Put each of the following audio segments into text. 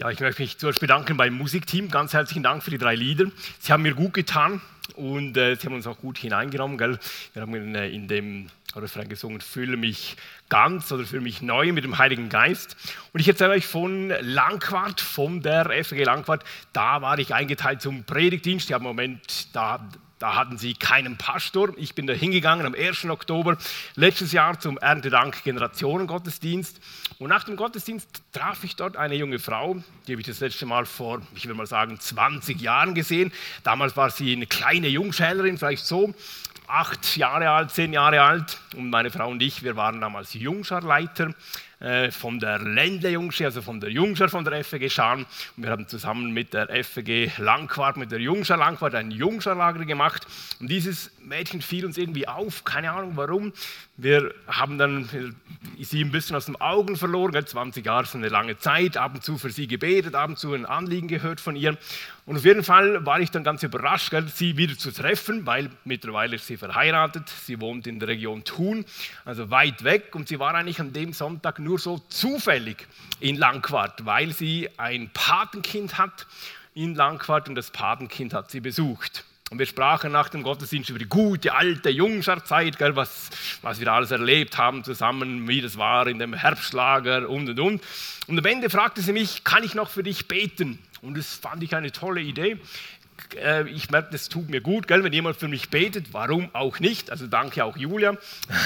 Ja, ich möchte mich zuerst bedanken beim Musikteam. Ganz herzlichen Dank für die drei Lieder. Sie haben mir gut getan und äh, sie haben uns auch gut hineingenommen. Gell? Wir haben in, äh, in dem Refrain gesungen, fühle mich ganz oder fühle mich neu mit dem Heiligen Geist. Und ich erzähle euch von Langquart, von der FG Langquart. Da war ich eingeteilt zum Predigtdienst. Ja, im Moment, da da hatten sie keinen Pastor. Ich bin da hingegangen am 1. Oktober letztes Jahr zum Erntedank Generationengottesdienst. Und nach dem Gottesdienst traf ich dort eine junge Frau, die habe ich das letzte Mal vor, ich will mal sagen, 20 Jahren gesehen. Damals war sie eine kleine Jungschälerin, vielleicht so acht Jahre alt, zehn Jahre alt. Und meine Frau und ich, wir waren damals Jungscharleiter äh, von der Ländle Jungschi, also von der Jungschar von der FG Scharn. Und wir haben zusammen mit der FG Langquart, mit der Jungschar Langquart ein Jungscharlager gemacht. Und dieses Mädchen fiel uns irgendwie auf, keine Ahnung warum. Wir haben dann sie ein bisschen aus den Augen verloren. 20 Jahre ist eine lange Zeit. Ab und zu für sie gebetet, ab und zu ein Anliegen gehört von ihr. Und auf jeden Fall war ich dann ganz überrascht, sie wieder zu treffen, weil mittlerweile ist sie verheiratet. Sie wohnt in der Region Thun, also weit weg. Und sie war eigentlich an dem Sonntag nur so zufällig in Langquart, weil sie ein Patenkind hat in Langquart und das Patenkind hat sie besucht. Und wir sprachen nach dem Gottesdienst über die gute alte Jungscharzeit, gell, was, was wir alles erlebt haben zusammen, wie das war in dem Herbstlager und und und. Und am Ende fragte sie mich, kann ich noch für dich beten? Und das fand ich eine tolle Idee. Äh, ich merke, das tut mir gut, gell, wenn jemand für mich betet. Warum auch nicht? Also danke auch Julia.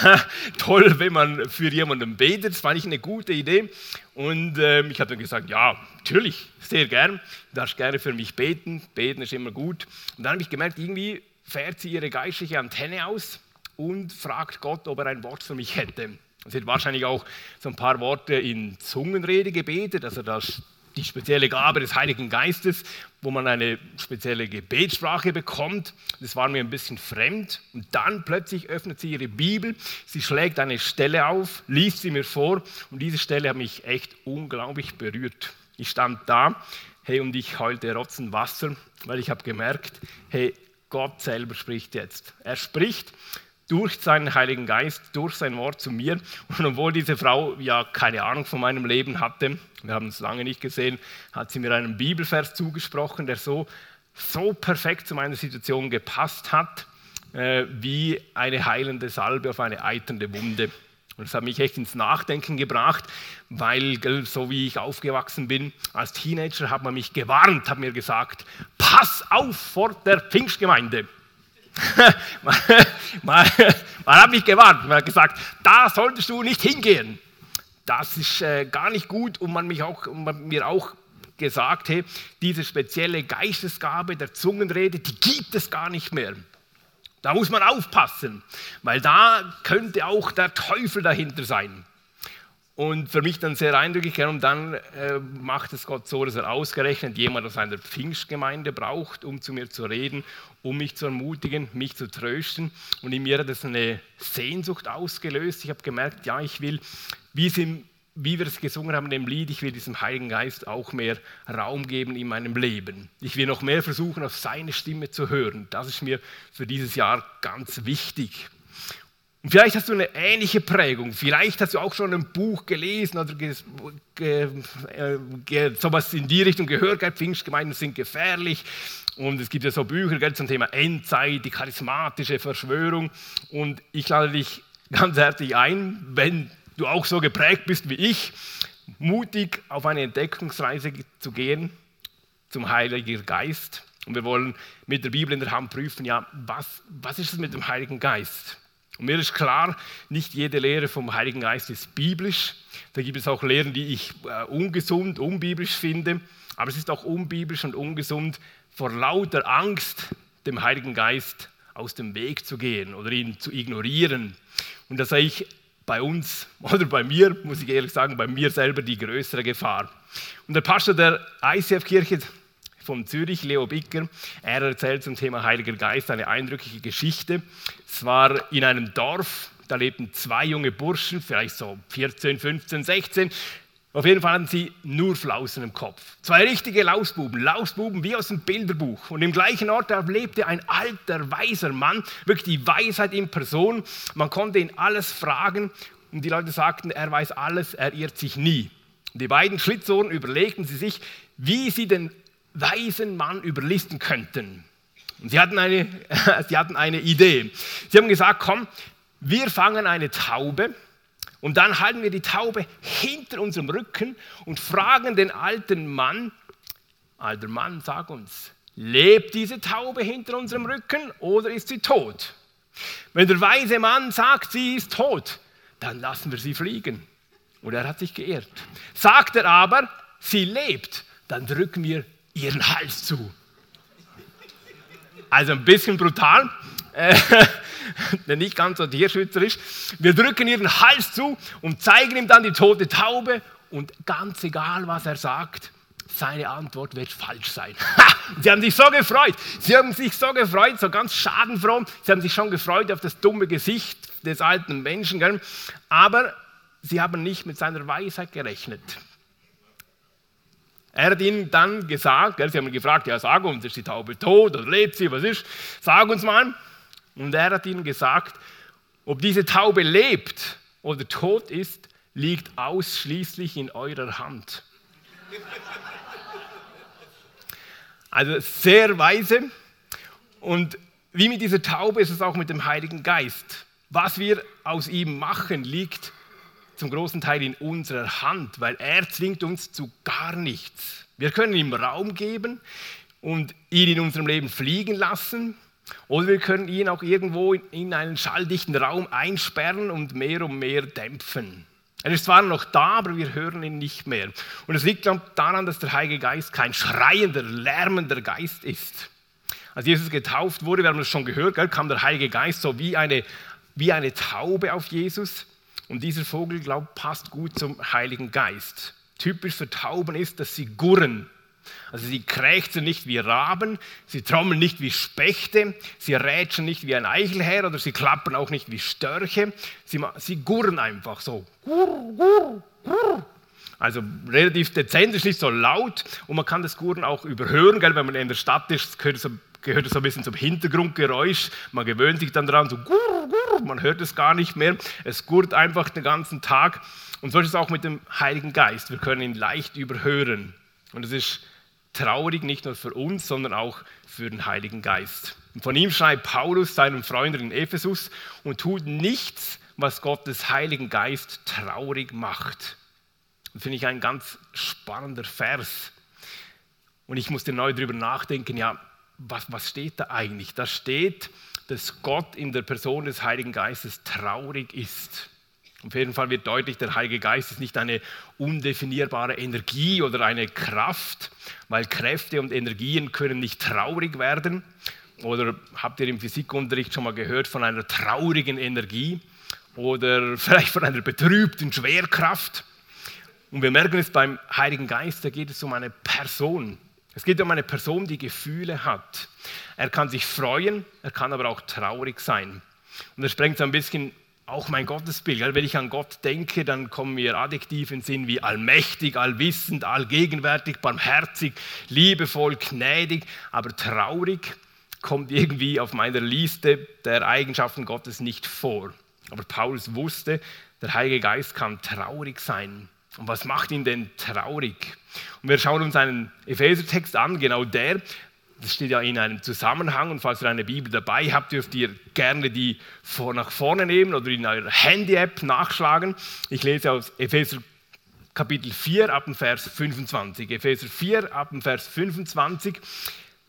Toll, wenn man für jemanden betet. Das fand ich eine gute Idee. Und äh, ich habe dann gesagt, ja, natürlich, sehr gern. Du darfst gerne für mich beten. Beten ist immer gut. Und dann habe ich gemerkt, irgendwie fährt sie ihre geistliche Antenne aus und fragt Gott, ob er ein Wort für mich hätte. Sie hat wahrscheinlich auch so ein paar Worte in Zungenrede gebetet, also das die spezielle Gabe des Heiligen Geistes, wo man eine spezielle Gebetssprache bekommt. Das war mir ein bisschen fremd. Und dann plötzlich öffnet sie ihre Bibel, sie schlägt eine Stelle auf, liest sie mir vor und diese Stelle hat mich echt unglaublich berührt. Ich stand da, hey, und ich heulte Rotzen Wasser, weil ich habe gemerkt, hey, Gott selber spricht jetzt. Er spricht durch seinen Heiligen Geist, durch sein Wort zu mir. Und obwohl diese Frau ja keine Ahnung von meinem Leben hatte, wir haben es lange nicht gesehen, hat sie mir einen Bibelvers zugesprochen, der so, so perfekt zu meiner Situation gepasst hat, äh, wie eine heilende Salbe auf eine eiternde Wunde. Und das hat mich echt ins Nachdenken gebracht, weil gell, so wie ich aufgewachsen bin, als Teenager hat man mich gewarnt, hat mir gesagt, pass auf vor der Pfingstgemeinde man, man, man, hat mich gewarnt, man hat gesagt, da solltest du nicht hingehen. Das ist äh, gar nicht gut und man, mich auch, man mir auch gesagt, hey, diese spezielle Geistesgabe der Zungenrede, die gibt es gar nicht mehr. Da muss man aufpassen, weil da könnte auch der Teufel dahinter sein. Und für mich dann sehr eindrücklich, und dann äh, macht es Gott so, dass er ausgerechnet jemand aus einer Pfingstgemeinde braucht, um zu mir zu reden, um mich zu ermutigen, mich zu trösten. Und in mir hat das eine Sehnsucht ausgelöst. Ich habe gemerkt, ja, ich will, wie, im, wie wir es gesungen haben in dem Lied, ich will diesem Heiligen Geist auch mehr Raum geben in meinem Leben. Ich will noch mehr versuchen, auf seine Stimme zu hören. Das ist mir für dieses Jahr ganz wichtig. Und vielleicht hast du eine ähnliche Prägung. Vielleicht hast du auch schon ein Buch gelesen oder ge, sowas in die Richtung gehört. Pfingstgemeinden sind gefährlich. Und es gibt ja so Bücher gell, zum Thema Endzeit, die charismatische Verschwörung. Und ich lade dich ganz herzlich ein, wenn du auch so geprägt bist wie ich, mutig auf eine Entdeckungsreise zu gehen zum Heiligen Geist. Und wir wollen mit der Bibel in der Hand prüfen, ja, was, was ist es mit dem Heiligen Geist? Und mir ist klar, nicht jede Lehre vom Heiligen Geist ist biblisch. Da gibt es auch Lehren, die ich äh, ungesund, unbiblisch finde. Aber es ist auch unbiblisch und ungesund, vor lauter Angst dem Heiligen Geist aus dem Weg zu gehen oder ihn zu ignorieren. Und da sehe ich bei uns oder bei mir, muss ich ehrlich sagen, bei mir selber die größere Gefahr. Und der Pastor der ICF-Kirche von Zürich, Leo Bicker. Er erzählt zum Thema Heiliger Geist eine eindrückliche Geschichte. Es war in einem Dorf, da lebten zwei junge Burschen, vielleicht so 14, 15, 16. Auf jeden Fall hatten sie nur Flausen im Kopf. Zwei richtige Lausbuben, Lausbuben wie aus dem Bilderbuch. Und im gleichen Ort lebte ein alter, weiser Mann, wirklich die Weisheit in Person. Man konnte ihn alles fragen und die Leute sagten, er weiß alles, er irrt sich nie. Die beiden Schlitzohren überlegten sie sich, wie sie den weisen Mann überlisten könnten. Und sie hatten eine, sie hatten eine Idee. Sie haben gesagt, komm, wir fangen eine Taube und dann halten wir die Taube hinter unserem Rücken und fragen den alten Mann, alter Mann, sag uns, lebt diese Taube hinter unserem Rücken oder ist sie tot? Wenn der weise Mann sagt, sie ist tot, dann lassen wir sie fliegen. Und er hat sich geirrt. Sagt er aber, sie lebt, dann drücken wir ihren Hals zu. Also ein bisschen brutal, äh, nicht ganz so tierschützerisch. Wir drücken ihren Hals zu und zeigen ihm dann die tote Taube und ganz egal, was er sagt, seine Antwort wird falsch sein. Sie haben sich so gefreut. Sie haben sich so gefreut, so ganz schadenfroh. Sie haben sich schon gefreut auf das dumme Gesicht des alten Menschen. Gell? Aber sie haben nicht mit seiner Weisheit gerechnet. Er hat ihnen dann gesagt, sie haben ihn gefragt, ja sag uns, ist die Taube tot oder lebt sie, was ist? Sag uns mal. Und er hat ihnen gesagt, ob diese Taube lebt oder tot ist, liegt ausschließlich in eurer Hand. Also sehr weise. Und wie mit dieser Taube ist es auch mit dem Heiligen Geist. Was wir aus ihm machen, liegt zum großen Teil in unserer Hand, weil er zwingt uns zu gar nichts. Wir können ihm Raum geben und ihn in unserem Leben fliegen lassen oder wir können ihn auch irgendwo in einen schalldichten Raum einsperren und mehr und mehr dämpfen. Er ist zwar noch da, aber wir hören ihn nicht mehr. Und es liegt daran, dass der Heilige Geist kein schreiender, lärmender Geist ist. Als Jesus getauft wurde, wir haben es schon gehört, kam der Heilige Geist so wie eine, wie eine Taube auf Jesus. Und dieser Vogel, glaube ich, passt gut zum Heiligen Geist. Typisch für Tauben ist, dass sie gurren. Also sie krächzen nicht wie Raben, sie trommeln nicht wie Spechte, sie rätschen nicht wie ein Eichelherr oder sie klappern auch nicht wie Störche. Sie, sie gurren einfach so. Also relativ dezent, ist nicht so laut und man kann das Gurren auch überhören, gell? wenn man in der Stadt ist, gehört es so, gehört so ein bisschen zum Hintergrundgeräusch. Man gewöhnt sich dann daran, so man hört es gar nicht mehr. Es gurrt einfach den ganzen Tag. Und so ist es auch mit dem Heiligen Geist. Wir können ihn leicht überhören. Und es ist traurig, nicht nur für uns, sondern auch für den Heiligen Geist. Und von ihm schreibt Paulus seinem Freund in Ephesus und tut nichts, was Gottes Heiligen Geist traurig macht. Das finde ich ein ganz spannender Vers. Und ich musste neu darüber nachdenken, ja, was, was steht da eigentlich? Da steht, dass Gott in der Person des Heiligen Geistes traurig ist. Auf jeden Fall wird deutlich, der Heilige Geist ist nicht eine undefinierbare Energie oder eine Kraft, weil Kräfte und Energien können nicht traurig werden. Oder habt ihr im Physikunterricht schon mal gehört von einer traurigen Energie oder vielleicht von einer betrübten Schwerkraft? Und wir merken es beim Heiligen Geist, da geht es um eine Person. Es geht um eine Person, die Gefühle hat. Er kann sich freuen, er kann aber auch traurig sein. Und das sprengt so ein bisschen auch mein Gottesbild. Wenn ich an Gott denke, dann kommen mir Adjektive in Sinn wie allmächtig, allwissend, allgegenwärtig, barmherzig, liebevoll, gnädig, aber traurig kommt irgendwie auf meiner Liste der Eigenschaften Gottes nicht vor. Aber Paulus wusste, der Heilige Geist kann traurig sein. Und was macht ihn denn traurig? Und wir schauen uns einen Epheser-Text an, genau der. Das steht ja in einem Zusammenhang und falls ihr eine Bibel dabei habt, dürft ihr gerne die nach vorne nehmen oder in eurer Handy-App nachschlagen. Ich lese aus Epheser Kapitel 4 ab dem Vers 25. Epheser 4 ab dem Vers 25.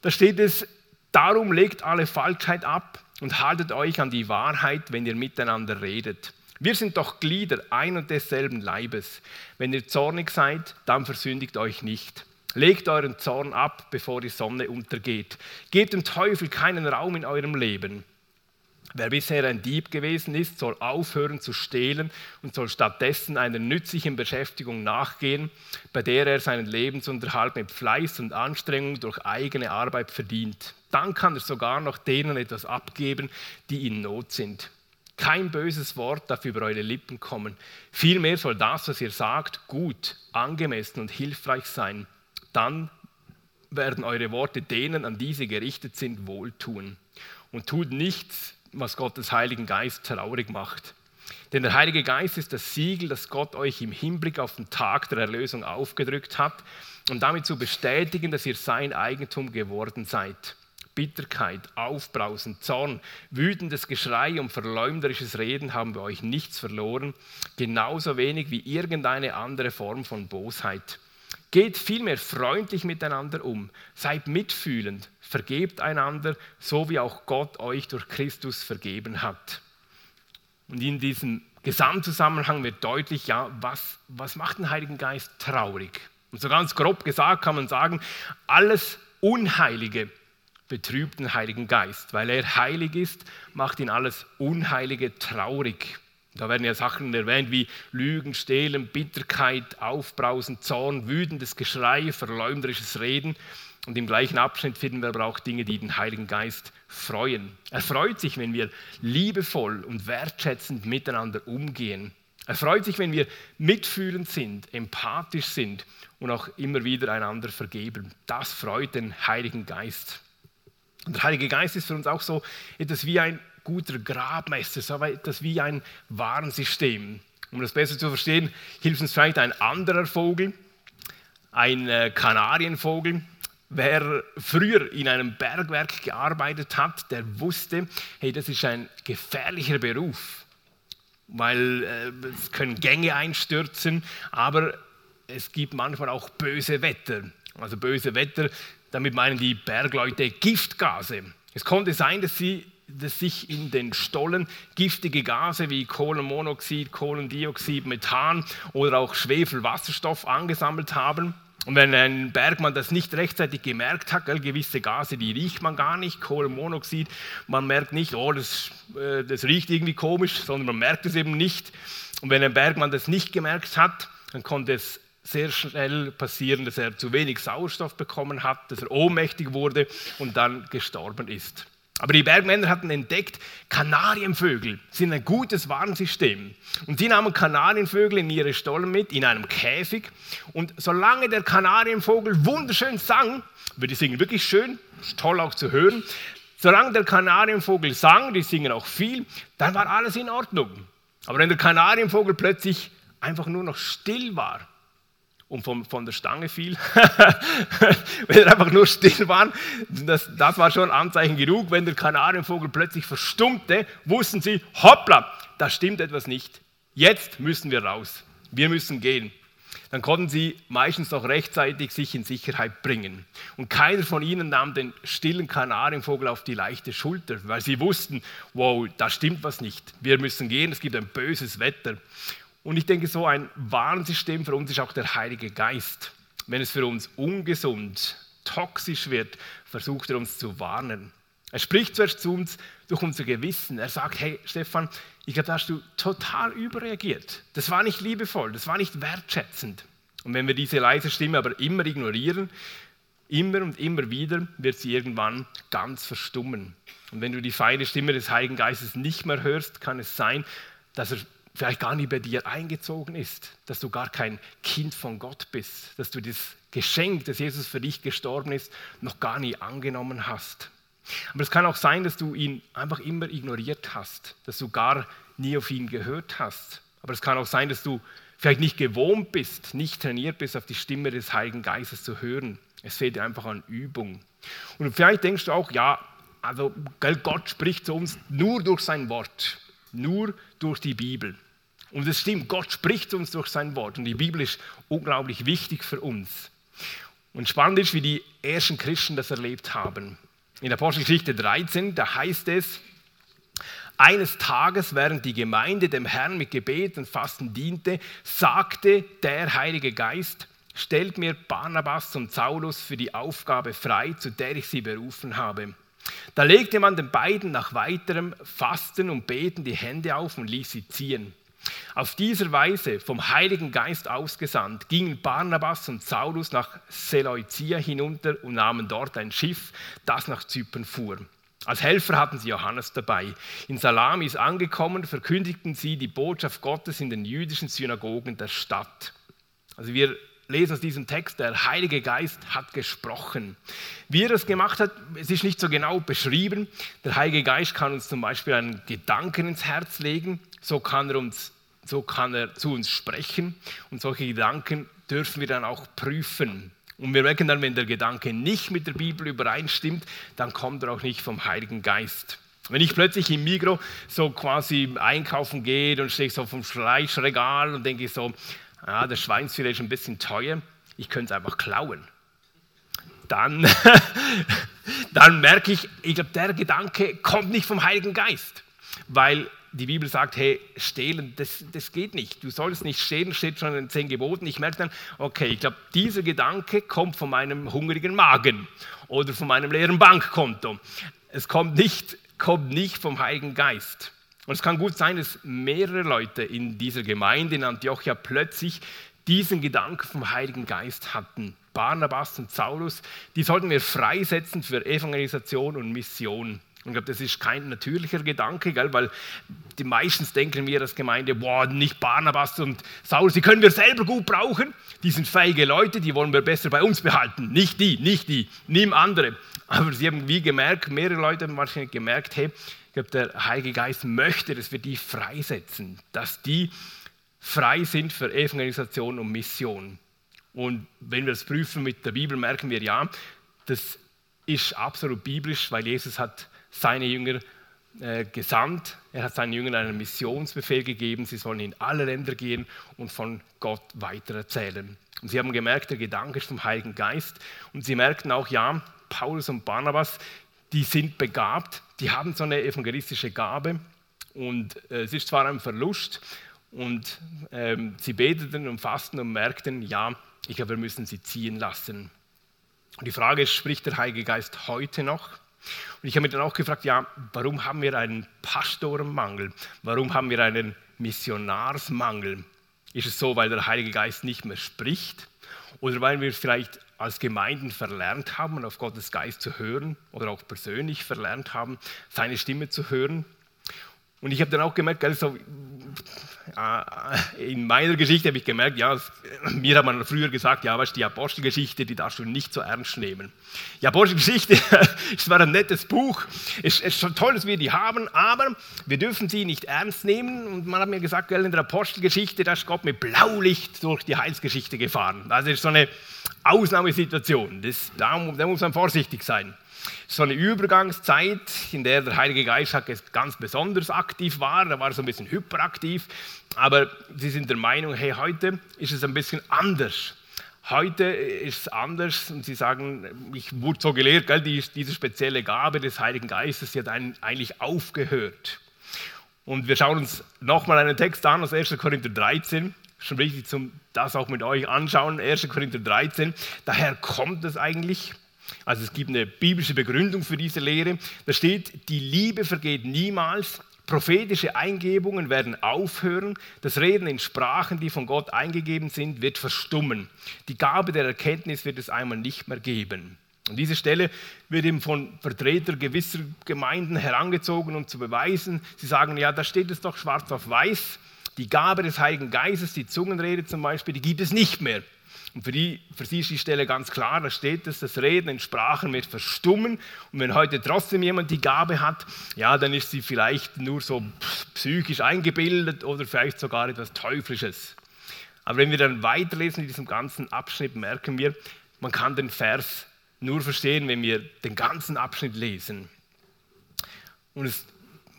Da steht es, darum legt alle Falschheit ab und haltet euch an die Wahrheit, wenn ihr miteinander redet. Wir sind doch Glieder ein und desselben Leibes. Wenn ihr zornig seid, dann versündigt euch nicht. Legt euren Zorn ab, bevor die Sonne untergeht. Gebt dem Teufel keinen Raum in eurem Leben. Wer bisher ein Dieb gewesen ist, soll aufhören zu stehlen und soll stattdessen einer nützlichen Beschäftigung nachgehen, bei der er seinen Lebensunterhalt mit Fleiß und Anstrengung durch eigene Arbeit verdient. Dann kann er sogar noch denen etwas abgeben, die in Not sind. Kein böses Wort darf über eure Lippen kommen. Vielmehr soll das, was ihr sagt, gut, angemessen und hilfreich sein. Dann werden eure Worte denen, an die sie gerichtet sind, wohltun. Und tut nichts, was Gottes Heiligen Geist traurig macht. Denn der Heilige Geist ist das Siegel, das Gott euch im Hinblick auf den Tag der Erlösung aufgedrückt hat, um damit zu bestätigen, dass ihr sein Eigentum geworden seid. Bitterkeit, Aufbrausen, Zorn, wütendes Geschrei und verleumderisches Reden haben bei euch nichts verloren, genauso wenig wie irgendeine andere Form von Bosheit. Geht vielmehr freundlich miteinander um, seid mitfühlend, vergebt einander, so wie auch Gott euch durch Christus vergeben hat. Und in diesem Gesamtzusammenhang wird deutlich, ja, was, was macht den Heiligen Geist traurig? Und so ganz grob gesagt kann man sagen, alles Unheilige betrübt den Heiligen Geist. Weil er heilig ist, macht ihn alles Unheilige traurig. Da werden ja Sachen erwähnt wie Lügen, Stehlen, Bitterkeit, Aufbrausen, Zorn, wütendes Geschrei, verleumderisches Reden. Und im gleichen Abschnitt finden wir aber auch Dinge, die den Heiligen Geist freuen. Er freut sich, wenn wir liebevoll und wertschätzend miteinander umgehen. Er freut sich, wenn wir mitfühlend sind, empathisch sind und auch immer wieder einander vergeben. Das freut den Heiligen Geist. Und der Heilige Geist ist für uns auch so etwas wie ein guter Grabmeister, so etwas wie ein Warnsystem. Um das besser zu verstehen, hilft uns vielleicht ein anderer Vogel, ein äh, Kanarienvogel. Wer früher in einem Bergwerk gearbeitet hat, der wusste, hey, das ist ein gefährlicher Beruf, weil äh, es können Gänge einstürzen, aber es gibt manchmal auch böse Wetter. Also böse Wetter, damit meinen die Bergleute Giftgase. Es konnte sein, dass sie dass sich in den Stollen giftige Gase wie Kohlenmonoxid, Kohlendioxid, Methan oder auch Schwefelwasserstoff angesammelt haben. Und wenn ein Bergmann das nicht rechtzeitig gemerkt hat, gell, gewisse Gase, die riecht man gar nicht, Kohlenmonoxid, man merkt nicht, oh, das, äh, das riecht irgendwie komisch, sondern man merkt es eben nicht. Und wenn ein Bergmann das nicht gemerkt hat, dann konnte es sehr schnell passieren, dass er zu wenig Sauerstoff bekommen hat, dass er ohnmächtig wurde und dann gestorben ist. Aber die Bergmänner hatten entdeckt, Kanarienvögel sind ein gutes Warnsystem. Und sie nahmen Kanarienvögel in ihre Stollen mit, in einem Käfig. Und solange der Kanarienvogel wunderschön sang, die singen wirklich schön, ist toll auch zu hören, solange der Kanarienvogel sang, die singen auch viel, dann war alles in Ordnung. Aber wenn der Kanarienvogel plötzlich einfach nur noch still war, und vom, von der Stange fiel. wenn er einfach nur still war, das, das war schon Anzeichen genug. Wenn der Kanarienvogel plötzlich verstummte, wussten sie, hoppla, da stimmt etwas nicht. Jetzt müssen wir raus. Wir müssen gehen. Dann konnten sie meistens noch rechtzeitig sich in Sicherheit bringen. Und keiner von ihnen nahm den stillen Kanarienvogel auf die leichte Schulter, weil sie wussten, wow, da stimmt was nicht. Wir müssen gehen, es gibt ein böses Wetter. Und ich denke, so ein Warnsystem für uns ist auch der Heilige Geist. Wenn es für uns ungesund, toxisch wird, versucht er uns zu warnen. Er spricht zuerst zu uns durch unser Gewissen. Er sagt, hey Stefan, ich glaube, da hast du total überreagiert. Das war nicht liebevoll, das war nicht wertschätzend. Und wenn wir diese leise Stimme aber immer ignorieren, immer und immer wieder, wird sie irgendwann ganz verstummen. Und wenn du die feine Stimme des Heiligen Geistes nicht mehr hörst, kann es sein, dass er vielleicht gar nicht bei dir eingezogen ist, dass du gar kein Kind von Gott bist, dass du das Geschenk, dass Jesus für dich gestorben ist, noch gar nie angenommen hast. Aber es kann auch sein, dass du ihn einfach immer ignoriert hast, dass du gar nie auf ihn gehört hast. Aber es kann auch sein, dass du vielleicht nicht gewohnt bist, nicht trainiert bist, auf die Stimme des Heiligen Geistes zu hören. Es fehlt dir einfach an Übung. Und vielleicht denkst du auch, ja, also Gott spricht zu uns nur durch sein Wort, nur durch die Bibel. Und es stimmt, Gott spricht uns durch sein Wort und die Bibel ist unglaublich wichtig für uns. Und spannend ist, wie die ersten Christen das erlebt haben. In der Apostelgeschichte 13, da heißt es, eines Tages, während die Gemeinde dem Herrn mit Gebet und Fasten diente, sagte der Heilige Geist, stellt mir Barnabas und Saulus für die Aufgabe frei, zu der ich sie berufen habe. Da legte man den beiden nach weiterem Fasten und Beten die Hände auf und ließ sie ziehen. Auf dieser Weise, vom Heiligen Geist ausgesandt, gingen Barnabas und Saulus nach Seleucia hinunter und nahmen dort ein Schiff, das nach Zypern fuhr. Als Helfer hatten sie Johannes dabei. In Salamis angekommen, verkündigten sie die Botschaft Gottes in den jüdischen Synagogen der Stadt. Also wir lesen aus diesem Text, der Heilige Geist hat gesprochen. Wie er das gemacht hat, es ist nicht so genau beschrieben. Der Heilige Geist kann uns zum Beispiel einen Gedanken ins Herz legen, so kann er, uns, so kann er zu uns sprechen und solche Gedanken dürfen wir dann auch prüfen. Und wir merken dann, wenn der Gedanke nicht mit der Bibel übereinstimmt, dann kommt er auch nicht vom Heiligen Geist. Wenn ich plötzlich im Migro so quasi einkaufen gehe und stehe so vom Fleischregal und denke so, ja, das Schweinsfilet ist ein bisschen teuer, ich könnte es einfach klauen. Dann, dann merke ich, ich glaube, der Gedanke kommt nicht vom Heiligen Geist, weil die Bibel sagt, hey, stehlen, das, das geht nicht. Du sollst nicht stehlen, steht schon in den zehn Geboten. Ich merke dann, okay, ich glaube, dieser Gedanke kommt von meinem hungrigen Magen oder von meinem leeren Bankkonto. Es kommt nicht, kommt nicht vom Heiligen Geist. Und es kann gut sein, dass mehrere Leute in dieser Gemeinde in Antiochia plötzlich diesen Gedanken vom Heiligen Geist hatten. Barnabas und Saulus, die sollten wir freisetzen für Evangelisation und Mission. Ich glaube, das ist kein natürlicher Gedanke, gell? weil die meistens denken wir als Gemeinde, boah, nicht Barnabas und Saulus, die können wir selber gut brauchen. Die sind fähige Leute, die wollen wir besser bei uns behalten. Nicht die, nicht die, nimm andere. Aber sie haben wie gemerkt, mehrere Leute haben wahrscheinlich gemerkt, hey, glaube, der Heilige Geist möchte, dass wir die freisetzen, dass die frei sind für Evangelisation und Mission. Und wenn wir das prüfen mit der Bibel, merken wir ja, das ist absolut biblisch, weil Jesus hat seine Jünger äh, gesandt. Er hat seinen Jüngern einen Missionsbefehl gegeben. Sie sollen in alle Länder gehen und von Gott weitererzählen. Und sie haben gemerkt, der Gedanke ist vom Heiligen Geist. Und sie merkten auch, ja, Paulus und Barnabas, die sind begabt, die haben so eine evangelistische Gabe und äh, es ist zwar ein Verlust und ähm, sie beteten und fasten und merkten, ja, ich glaube, wir müssen sie ziehen lassen. Und die Frage ist, spricht der Heilige Geist heute noch? Und ich habe mich dann auch gefragt, ja, warum haben wir einen Pastorenmangel? Warum haben wir einen Missionarsmangel? Ist es so, weil der Heilige Geist nicht mehr spricht? Oder weil wir vielleicht als Gemeinden verlernt haben, auf Gottes Geist zu hören oder auch persönlich verlernt haben, seine Stimme zu hören. Und ich habe dann auch gemerkt, also, in meiner Geschichte habe ich gemerkt, ja, mir hat man früher gesagt, ja, weißt, die Apostelgeschichte, die darfst du nicht so ernst nehmen. Die Apostelgeschichte ist zwar ein nettes Buch, es ist schon toll, dass wir die haben, aber wir dürfen sie nicht ernst nehmen. Und man hat mir gesagt, in der Apostelgeschichte, da ist Gott mit Blaulicht durch die Heilsgeschichte gefahren. Also das ist so eine Ausnahmesituation, das, da, da muss man vorsichtig sein so eine Übergangszeit, in der der Heilige Geist ganz besonders aktiv war. Da war er so ein bisschen hyperaktiv. Aber sie sind der Meinung, hey, heute ist es ein bisschen anders. Heute ist es anders und sie sagen, ich wurde so gelehrt, gell, diese spezielle Gabe des Heiligen Geistes, die hat eigentlich aufgehört. Und wir schauen uns nochmal einen Text an aus 1. Korinther 13. Schon wichtig, zum das auch mit euch anschauen. 1. Korinther 13. Daher kommt es eigentlich. Also es gibt eine biblische Begründung für diese Lehre. Da steht, die Liebe vergeht niemals, prophetische Eingebungen werden aufhören, das Reden in Sprachen, die von Gott eingegeben sind, wird verstummen. Die Gabe der Erkenntnis wird es einmal nicht mehr geben. Und diese Stelle wird eben von Vertretern gewisser Gemeinden herangezogen, um zu beweisen, sie sagen, ja, da steht es doch schwarz auf weiß, die Gabe des Heiligen Geistes, die Zungenrede zum Beispiel, die gibt es nicht mehr. Und für, die, für sie ist die Stelle ganz klar, da steht es, das Reden in Sprachen wird verstummen. Und wenn heute trotzdem jemand die Gabe hat, ja, dann ist sie vielleicht nur so psychisch eingebildet oder vielleicht sogar etwas Teuflisches. Aber wenn wir dann weiterlesen in diesem ganzen Abschnitt, merken wir, man kann den Vers nur verstehen, wenn wir den ganzen Abschnitt lesen. Und es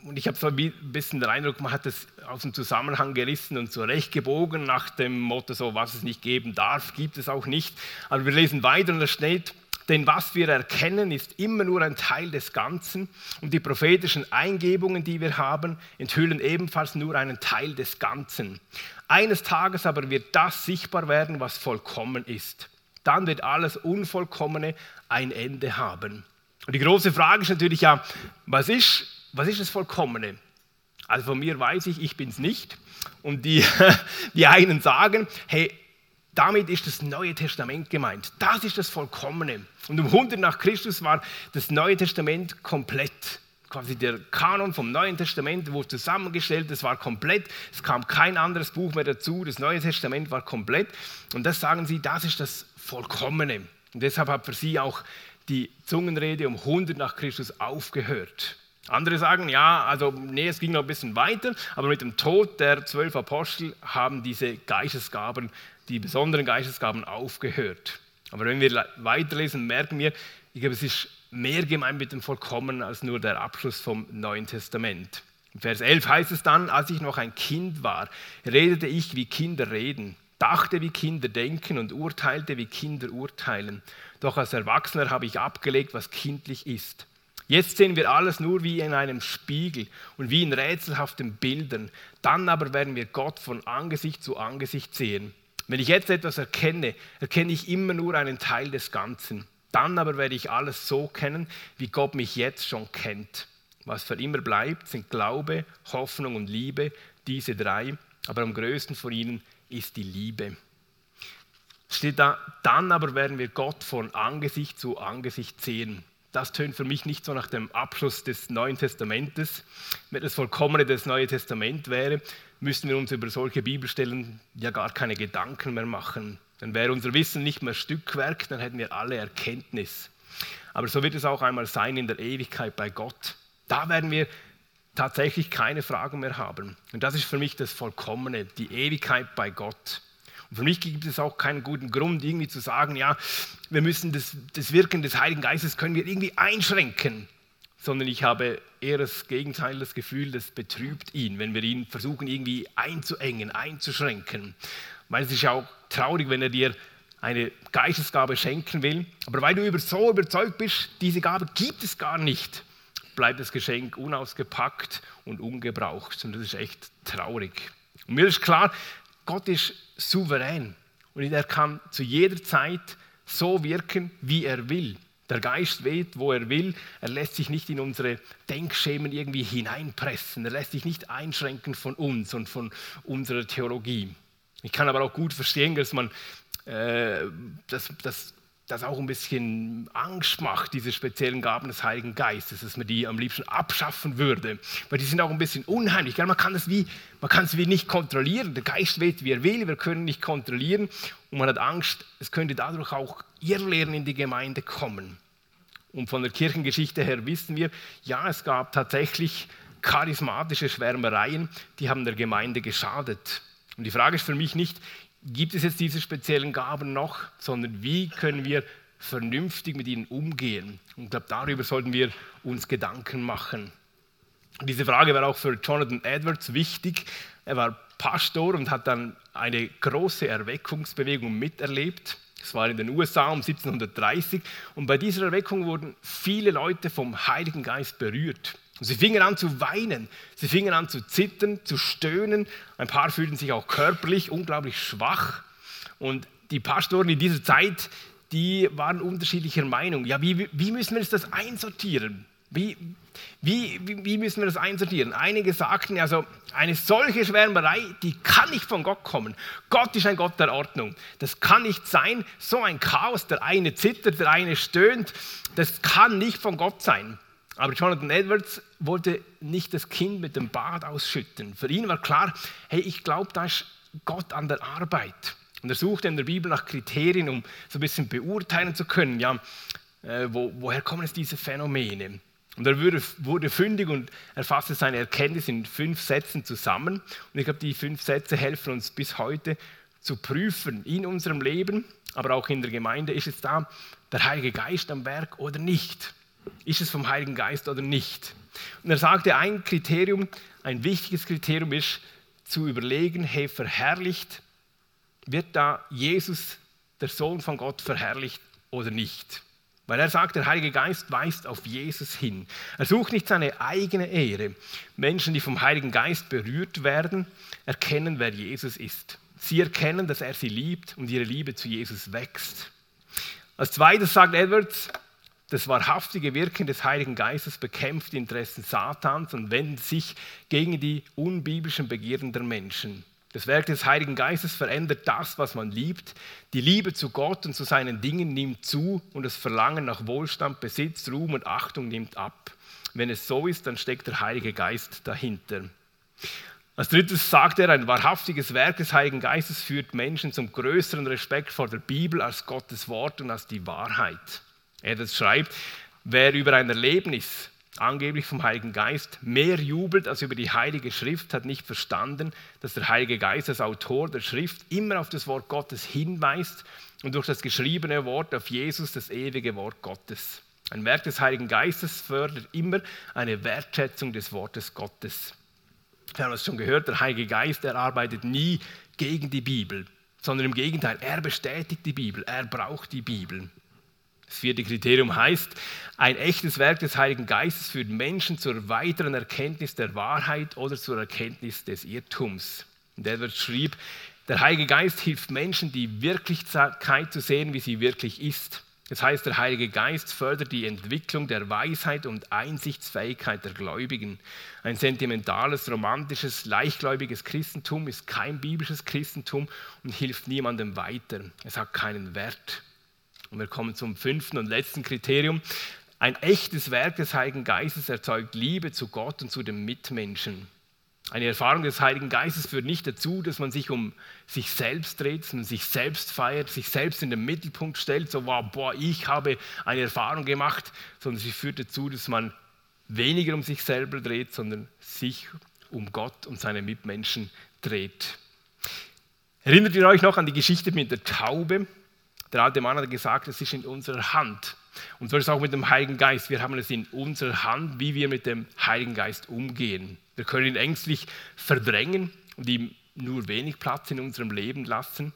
und ich habe so ein bisschen den Eindruck, man hat es aus dem Zusammenhang gerissen und zurechtgebogen nach dem Motto, so was es nicht geben darf, gibt es auch nicht. Aber wir lesen weiter und da steht, denn was wir erkennen, ist immer nur ein Teil des Ganzen und die prophetischen Eingebungen, die wir haben, enthüllen ebenfalls nur einen Teil des Ganzen. Eines Tages aber wird das sichtbar werden, was vollkommen ist. Dann wird alles Unvollkommene ein Ende haben. Und die große Frage ist natürlich ja, was ist was ist das Vollkommene? Also von mir weiß ich, ich bin es nicht. Und die, die einen sagen, hey, damit ist das Neue Testament gemeint. Das ist das Vollkommene. Und um 100 nach Christus war das Neue Testament komplett. quasi der Kanon vom Neuen Testament wurde zusammengestellt, es war komplett, es kam kein anderes Buch mehr dazu, das Neue Testament war komplett. Und das sagen sie, das ist das Vollkommene. Und deshalb hat für sie auch die Zungenrede um 100 nach Christus aufgehört. Andere sagen, ja, also nee, es ging noch ein bisschen weiter, aber mit dem Tod der zwölf Apostel haben diese Geistesgaben, die besonderen Geistesgaben aufgehört. Aber wenn wir weiterlesen, merken wir, ich glaube, es ist mehr gemeint mit dem Vollkommenen als nur der Abschluss vom Neuen Testament. In Vers 11 heißt es dann, als ich noch ein Kind war, redete ich, wie Kinder reden, dachte, wie Kinder denken und urteilte, wie Kinder urteilen. Doch als Erwachsener habe ich abgelegt, was kindlich ist. Jetzt sehen wir alles nur wie in einem Spiegel und wie in rätselhaften Bildern. Dann aber werden wir Gott von Angesicht zu Angesicht sehen. Wenn ich jetzt etwas erkenne, erkenne ich immer nur einen Teil des Ganzen. Dann aber werde ich alles so kennen, wie Gott mich jetzt schon kennt. Was für immer bleibt, sind Glaube, Hoffnung und Liebe, diese drei. Aber am größten von ihnen ist die Liebe. Steht da, dann aber werden wir Gott von Angesicht zu Angesicht sehen das tönt für mich nicht so nach dem Abschluss des Neuen Testamentes. Wenn das Vollkommene des Neuen Testaments wäre, müssten wir uns über solche Bibelstellen ja gar keine Gedanken mehr machen. Dann wäre unser Wissen nicht mehr Stückwerk, dann hätten wir alle Erkenntnis. Aber so wird es auch einmal sein in der Ewigkeit bei Gott. Da werden wir tatsächlich keine Fragen mehr haben. Und das ist für mich das Vollkommene, die Ewigkeit bei Gott. Und für mich gibt es auch keinen guten Grund, irgendwie zu sagen, ja, wir müssen das, das Wirken des Heiligen Geistes können wir irgendwie einschränken, sondern ich habe eher das Gegenteil, das Gefühl, das betrübt ihn, wenn wir ihn versuchen irgendwie einzuengen, einzuschränken. Weil es ist ja auch traurig, wenn er dir eine Geistesgabe schenken will, aber weil du über so überzeugt bist, diese Gabe gibt es gar nicht, bleibt das Geschenk unausgepackt und ungebraucht. Und das ist echt traurig. Und mir ist klar, Gott ist souverän und er kann zu jeder Zeit so wirken, wie er will. Der Geist weht, wo er will. Er lässt sich nicht in unsere Denkschemen irgendwie hineinpressen. Er lässt sich nicht einschränken von uns und von unserer Theologie. Ich kann aber auch gut verstehen, dass man äh, das, das das auch ein bisschen Angst macht, diese speziellen Gaben des Heiligen Geistes, dass man die am liebsten abschaffen würde. Weil die sind auch ein bisschen unheimlich. Man kann es wie, man kann es wie nicht kontrollieren. Der Geist weht, wie er will, wir können nicht kontrollieren. Und man hat Angst, es könnte dadurch auch Irrlehren in die Gemeinde kommen. Und von der Kirchengeschichte her wissen wir, ja, es gab tatsächlich charismatische Schwärmereien, die haben der Gemeinde geschadet. Und die Frage ist für mich nicht, gibt es jetzt diese speziellen Gaben noch, sondern wie können wir vernünftig mit ihnen umgehen. Und ich glaube, darüber sollten wir uns Gedanken machen. Diese Frage war auch für Jonathan Edwards wichtig. Er war Pastor und hat dann eine große Erweckungsbewegung miterlebt. Es war in den USA um 1730 und bei dieser Erweckung wurden viele Leute vom Heiligen Geist berührt. Und sie fingen an zu weinen, sie fingen an zu zittern, zu stöhnen. Ein paar fühlten sich auch körperlich unglaublich schwach. Und die Pastoren in dieser Zeit, die waren unterschiedlicher Meinung. Ja, wie, wie müssen wir das einsortieren? Wie, wie, wie müssen wir das einsortieren? Einige sagten, also eine solche Schwärmerei, die kann nicht von Gott kommen. Gott ist ein Gott der Ordnung. Das kann nicht sein. So ein Chaos, der eine zittert, der eine stöhnt, das kann nicht von Gott sein. Aber Jonathan Edwards wollte nicht das Kind mit dem Bad ausschütten. Für ihn war klar, hey, ich glaube, da ist Gott an der Arbeit. Und er suchte in der Bibel nach Kriterien, um so ein bisschen beurteilen zu können, ja, äh, wo, woher kommen es diese Phänomene. Und er wurde, wurde fündig und er fasste seine Erkenntnis in fünf Sätzen zusammen. Und ich glaube, die fünf Sätze helfen uns bis heute zu prüfen in unserem Leben, aber auch in der Gemeinde, ist es da der Heilige Geist am Werk oder nicht? Ist es vom Heiligen Geist oder nicht? Und er sagte, ein Kriterium, ein wichtiges Kriterium ist zu überlegen, hey, verherrlicht, wird da Jesus, der Sohn von Gott, verherrlicht oder nicht? Weil er sagt, der Heilige Geist weist auf Jesus hin. Er sucht nicht seine eigene Ehre. Menschen, die vom Heiligen Geist berührt werden, erkennen, wer Jesus ist. Sie erkennen, dass er sie liebt und ihre Liebe zu Jesus wächst. Als zweites sagt Edwards, das wahrhaftige Wirken des Heiligen Geistes bekämpft die Interessen Satans und wendet sich gegen die unbiblischen Begierden der Menschen. Das Werk des Heiligen Geistes verändert das, was man liebt. Die Liebe zu Gott und zu seinen Dingen nimmt zu und das Verlangen nach Wohlstand, Besitz, Ruhm und Achtung nimmt ab. Wenn es so ist, dann steckt der Heilige Geist dahinter. Als drittes sagt er, ein wahrhaftiges Werk des Heiligen Geistes führt Menschen zum größeren Respekt vor der Bibel als Gottes Wort und als die Wahrheit. Er das schreibt, wer über ein Erlebnis, angeblich vom Heiligen Geist, mehr jubelt als über die Heilige Schrift, hat nicht verstanden, dass der Heilige Geist als Autor der Schrift immer auf das Wort Gottes hinweist und durch das geschriebene Wort auf Jesus, das ewige Wort Gottes. Ein Werk des Heiligen Geistes fördert immer eine Wertschätzung des Wortes Gottes. Wir haben es schon gehört, der Heilige Geist, er arbeitet nie gegen die Bibel, sondern im Gegenteil, er bestätigt die Bibel, er braucht die Bibel. Das vierte Kriterium heißt, ein echtes Werk des Heiligen Geistes führt Menschen zur weiteren Erkenntnis der Wahrheit oder zur Erkenntnis des Irrtums. Und Edward schrieb, der Heilige Geist hilft Menschen, die Wirklichkeit zu sehen, wie sie wirklich ist. Das heißt, der Heilige Geist fördert die Entwicklung der Weisheit und Einsichtsfähigkeit der Gläubigen. Ein sentimentales, romantisches, leichtgläubiges Christentum ist kein biblisches Christentum und hilft niemandem weiter. Es hat keinen Wert. Und wir kommen zum fünften und letzten Kriterium. Ein echtes Werk des Heiligen Geistes erzeugt Liebe zu Gott und zu den Mitmenschen. Eine Erfahrung des Heiligen Geistes führt nicht dazu, dass man sich um sich selbst dreht, sondern sich selbst feiert, sich selbst in den Mittelpunkt stellt, so wow, boah, ich habe eine Erfahrung gemacht, sondern sie führt dazu, dass man weniger um sich selber dreht, sondern sich um Gott und seine Mitmenschen dreht. Erinnert ihr euch noch an die Geschichte mit der Taube? Der alte Mann hat gesagt, es ist in unserer Hand. Und so ist es auch mit dem Heiligen Geist. Wir haben es in unserer Hand, wie wir mit dem Heiligen Geist umgehen. Wir können ihn ängstlich verdrängen und ihm nur wenig Platz in unserem Leben lassen.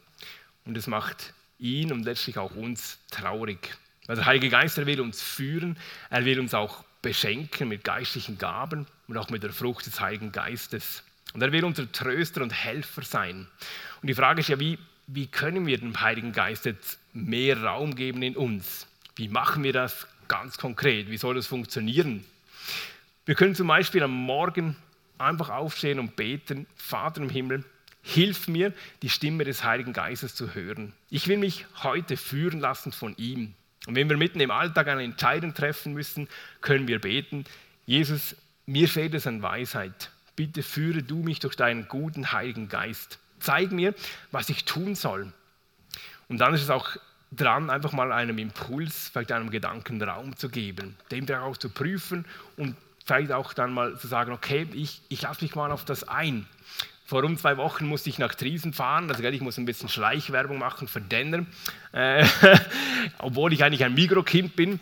Und es macht ihn und letztlich auch uns traurig. Weil der Heilige Geist, er will uns führen, er will uns auch beschenken mit geistlichen Gaben und auch mit der Frucht des Heiligen Geistes. Und er will unser Tröster und Helfer sein. Und die Frage ist ja, wie, wie können wir dem Heiligen Geist jetzt mehr Raum geben in uns? Wie machen wir das ganz konkret? Wie soll das funktionieren? Wir können zum Beispiel am Morgen einfach aufstehen und beten, Vater im Himmel, hilf mir, die Stimme des Heiligen Geistes zu hören. Ich will mich heute führen lassen von ihm. Und wenn wir mitten im Alltag eine Entscheidung treffen müssen, können wir beten, Jesus, mir fehlt es an Weisheit. Bitte führe du mich durch deinen guten Heiligen Geist. Zeig mir, was ich tun soll. Und dann ist es auch dran, einfach mal einem Impuls, vielleicht einem Gedanken Raum zu geben, dem auch zu prüfen und vielleicht auch dann mal zu sagen, okay, ich, ich lasse mich mal auf das ein. Vor um zwei Wochen musste ich nach Triesen fahren, also ich muss ein bisschen Schleichwerbung machen für Denner, äh, obwohl ich eigentlich ein Mikrokind bin.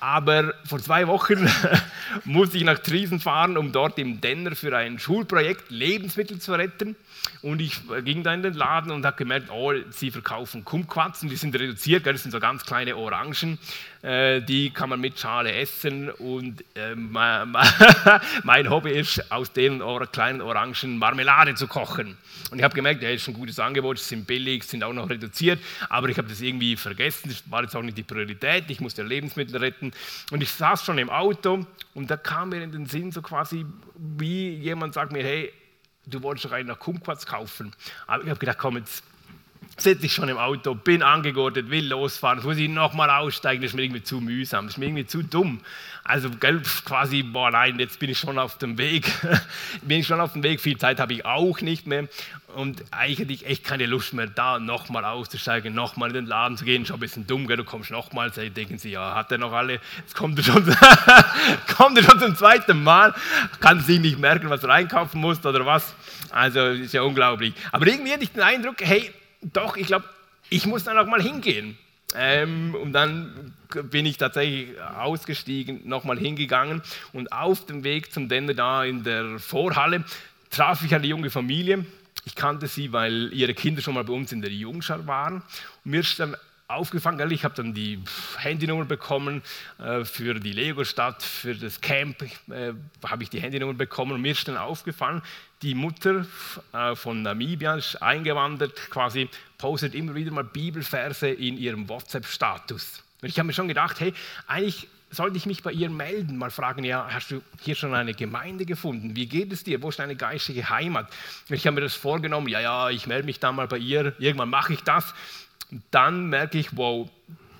Aber vor zwei Wochen musste ich nach Triesen fahren, um dort im Denner für ein Schulprojekt Lebensmittel zu retten. Und ich ging da in den Laden und habe gemerkt, oh, sie verkaufen Kumquats die sind reduziert, das sind so ganz kleine Orangen, die kann man mit Schale essen. Und äh, mein Hobby ist, aus den kleinen Orangen Marmelade zu kochen. Und ich habe gemerkt, ja, ist ein gutes Angebot, sind billig, sind auch noch reduziert, aber ich habe das irgendwie vergessen, das war jetzt auch nicht die Priorität, ich musste Lebensmittel retten. Und ich saß schon im Auto und da kam mir in den Sinn so quasi, wie jemand sagt mir, hey, du wolltest doch einen Kumquats kaufen. Aber ich habe gedacht, komm, jetzt sitze ich schon im Auto, bin angegurtet, will losfahren, jetzt muss ich nochmal aussteigen, das ist mir irgendwie zu mühsam, das ist mir irgendwie zu dumm. Also gell, quasi, boah nein, jetzt bin ich schon auf dem Weg, bin ich schon auf dem Weg, viel Zeit habe ich auch nicht mehr. Und eigentlich echt keine Lust mehr da, nochmal auszusteigen, nochmal in den Laden zu gehen, schon ein bisschen dumm, gell, du kommst nochmal, denken sie, ja, hat er noch alle, jetzt kommt er schon, kommt er schon zum zweiten Mal, kann sich nicht merken, was er einkaufen muss oder was, also ist ja unglaublich. Aber irgendwie hatte ich den Eindruck, hey, doch, ich glaube, ich muss dann auch mal hingehen. Ähm, und dann bin ich tatsächlich ausgestiegen, nochmal hingegangen und auf dem Weg zum Denner da in der Vorhalle traf ich eine junge Familie. Ich kannte sie, weil ihre Kinder schon mal bei uns in der Jungschar waren. Und mir ist dann aufgefangen. Ich habe dann die Handynummer bekommen äh, für die Lego-Stadt, für das Camp äh, habe ich die Handynummer bekommen und mir ist dann aufgefallen, die Mutter äh, von Namibia ist eingewandert, quasi postet immer wieder mal Bibelverse in ihrem WhatsApp-Status. Und ich habe mir schon gedacht, hey, eigentlich sollte ich mich bei ihr melden, mal fragen, ja, hast du hier schon eine Gemeinde gefunden? Wie geht es dir? Wo ist deine geistige Heimat? Und ich habe mir das vorgenommen, ja, ja, ich melde mich dann mal bei ihr, irgendwann mache ich das. Und dann merke ich, wow,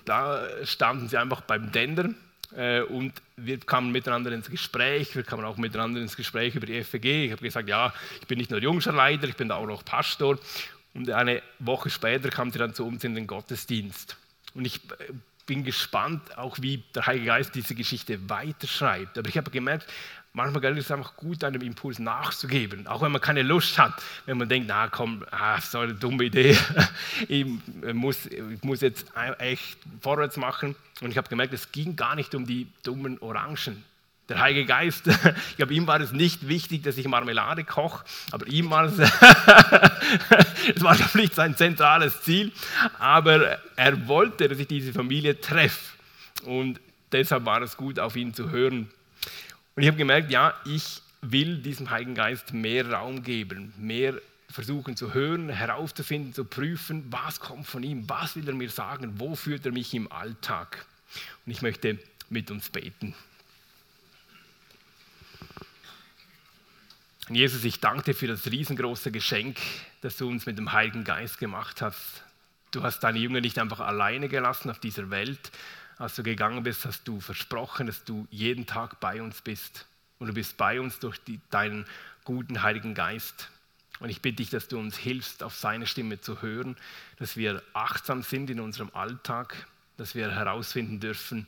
da standen sie einfach beim Dender äh, und wir kamen miteinander ins Gespräch, wir kamen auch miteinander ins Gespräch über die FEG. Ich habe gesagt, ja, ich bin nicht nur Jungscher Leiter, ich bin auch noch Pastor. Und eine Woche später kam sie dann zu uns in den Gottesdienst. Und ich äh, bin gespannt, auch wie der Heilige Geist diese Geschichte weiterschreibt. Aber ich habe gemerkt, manchmal ist es einfach gut, einem Impuls nachzugeben, auch wenn man keine Lust hat, wenn man denkt, na komm, ah, so eine dumme Idee, ich, muss, ich muss jetzt echt vorwärts machen. Und ich habe gemerkt, es ging gar nicht um die dummen Orangen. Der Heilige Geist, ich glaube, ihm war es nicht wichtig, dass ich Marmelade koche, aber ihm war es, es war nicht sein zentrales Ziel, aber er wollte, dass ich diese Familie treffe. Und deshalb war es gut, auf ihn zu hören. Und ich habe gemerkt, ja, ich will diesem Heiligen Geist mehr Raum geben, mehr versuchen zu hören, herauszufinden, zu prüfen, was kommt von ihm, was will er mir sagen, wo führt er mich im Alltag. Und ich möchte mit uns beten. Und Jesus, ich danke dir für das riesengroße Geschenk, das du uns mit dem Heiligen Geist gemacht hast. Du hast deine Jünger nicht einfach alleine gelassen auf dieser Welt, als du gegangen bist, hast du versprochen, dass du jeden Tag bei uns bist. Und du bist bei uns durch die, deinen guten Heiligen Geist. Und ich bitte dich, dass du uns hilfst, auf seine Stimme zu hören, dass wir achtsam sind in unserem Alltag, dass wir herausfinden dürfen,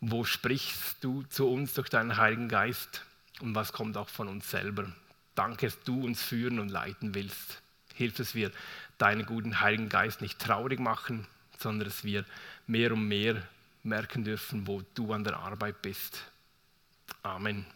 wo sprichst du zu uns durch deinen Heiligen Geist und was kommt auch von uns selber. Danke, dass du uns führen und leiten willst. Hilf, dass wir deinen guten Heiligen Geist nicht traurig machen, sondern dass wir mehr und mehr merken dürfen, wo du an der Arbeit bist. Amen.